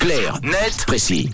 Clair, net, précis.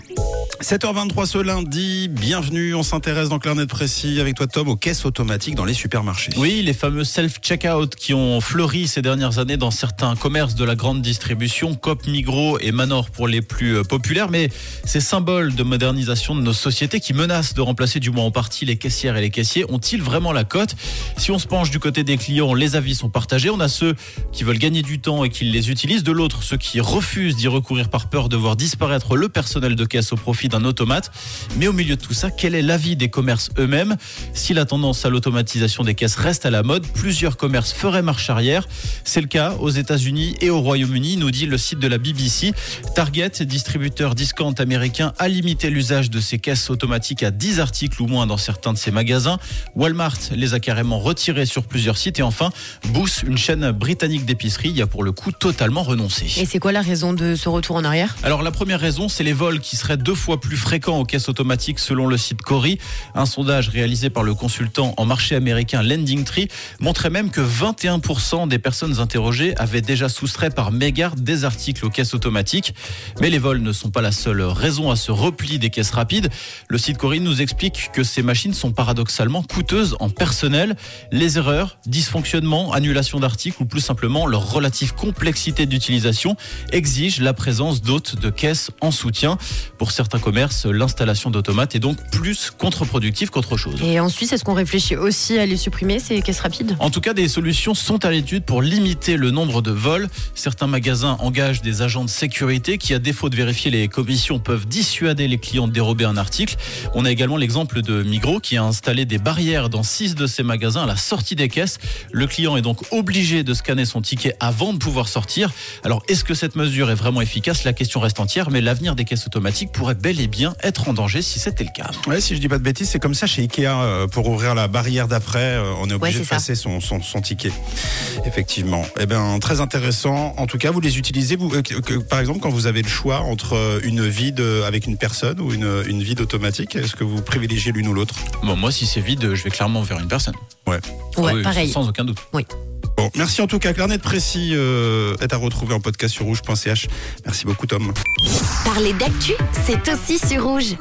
7h23 ce lundi, bienvenue, on s'intéresse dans Clarnet Précis avec toi Tom aux caisses automatiques dans les supermarchés. Oui, les fameux self-checkout qui ont fleuri ces dernières années dans certains commerces de la grande distribution, Coop, Migros et Manor pour les plus euh, populaires, mais ces symboles de modernisation de nos sociétés qui menacent de remplacer du moins en partie les caissières et les caissiers, ont-ils vraiment la cote? Si on se penche du côté des clients, les avis sont partagés, on a ceux qui veulent gagner du temps et qui les utilisent, de l'autre ceux qui refusent d'y recourir par peur de voir disparaître le personnel de caisse au profit d'un automate. Mais au milieu de tout ça, quel est l'avis des commerces eux-mêmes? Si la tendance à l'automatisation des caisses reste à la mode, plusieurs commerces feraient marche arrière. C'est le cas aux États-Unis et au Royaume-Uni, nous dit le site de la BBC. Target, distributeur discount américain, a limité l'usage de ces caisses automatiques à 10 articles ou moins dans certains de ses magasins. Walmart les a carrément retirés sur plusieurs sites. Et enfin, Booth, une chaîne britannique d'épicerie, y a pour le coup totalement renoncé. Et c'est quoi la raison de ce retour en arrière? Alors la première raison, c'est les vols qui seraient deux fois plus fréquents aux caisses automatiques selon le site Cori. Un sondage réalisé par le consultant en marché américain Lending Tree montrait même que 21% des personnes interrogées avaient déjà soustrait par mégarde des articles aux caisses automatiques. Mais les vols ne sont pas la seule raison à ce repli des caisses rapides. Le site Cori nous explique que ces machines sont paradoxalement coûteuses en personnel. Les erreurs, dysfonctionnements, annulation d'articles ou plus simplement leur relative complexité d'utilisation exigent la présence d'hôtes de caisses en soutien. Pour certains commerces, l'installation d'automates est donc plus contre-productive qu'autre chose. Et en Suisse, est-ce qu'on réfléchit aussi à les supprimer, ces caisses rapides? En tout cas, des solutions sont à l'étude pour limiter le nombre de vols. Certains magasins engagent des agents de sécurité qui, à défaut de vérifier les commissions, peuvent dissuader les clients de dérober un article. On a également l'exemple de Migros qui a installé des barrières dans six de ses magasins à la sortie des caisses. Le client est donc obligé de scanner son ticket avant de pouvoir sortir. Alors, est-ce que cette mesure est vraiment efficace? La question reste entière, mais l'avenir des caisses automatiques pourrait bel et bien être en danger si c'était le cas. Ouais, si je dis pas de bêtises, c'est comme ça chez Ikea euh, pour ouvrir la barrière d'après, euh, on est obligé Ouais, de passer son, son, son ticket. Effectivement. Eh bien, très intéressant. En tout cas, vous les utilisez, vous, euh, que- par exemple, quand vous avez le choix entre une vide avec une personne ou une, une vide automatique, est-ce que vous privilégiez l'une ou l'autre? Bon, moi, si c'est vide, je vais clairement vers une personne. Ouais. Ouais, Ah oui, pareil. Sans aucun doute. Bon, merci en tout cas. Clarnet précis euh, est à retrouver en podcast sur rouge.ch. Merci beaucoup, Tom. Parler d'actu, c'est aussi sur rouge.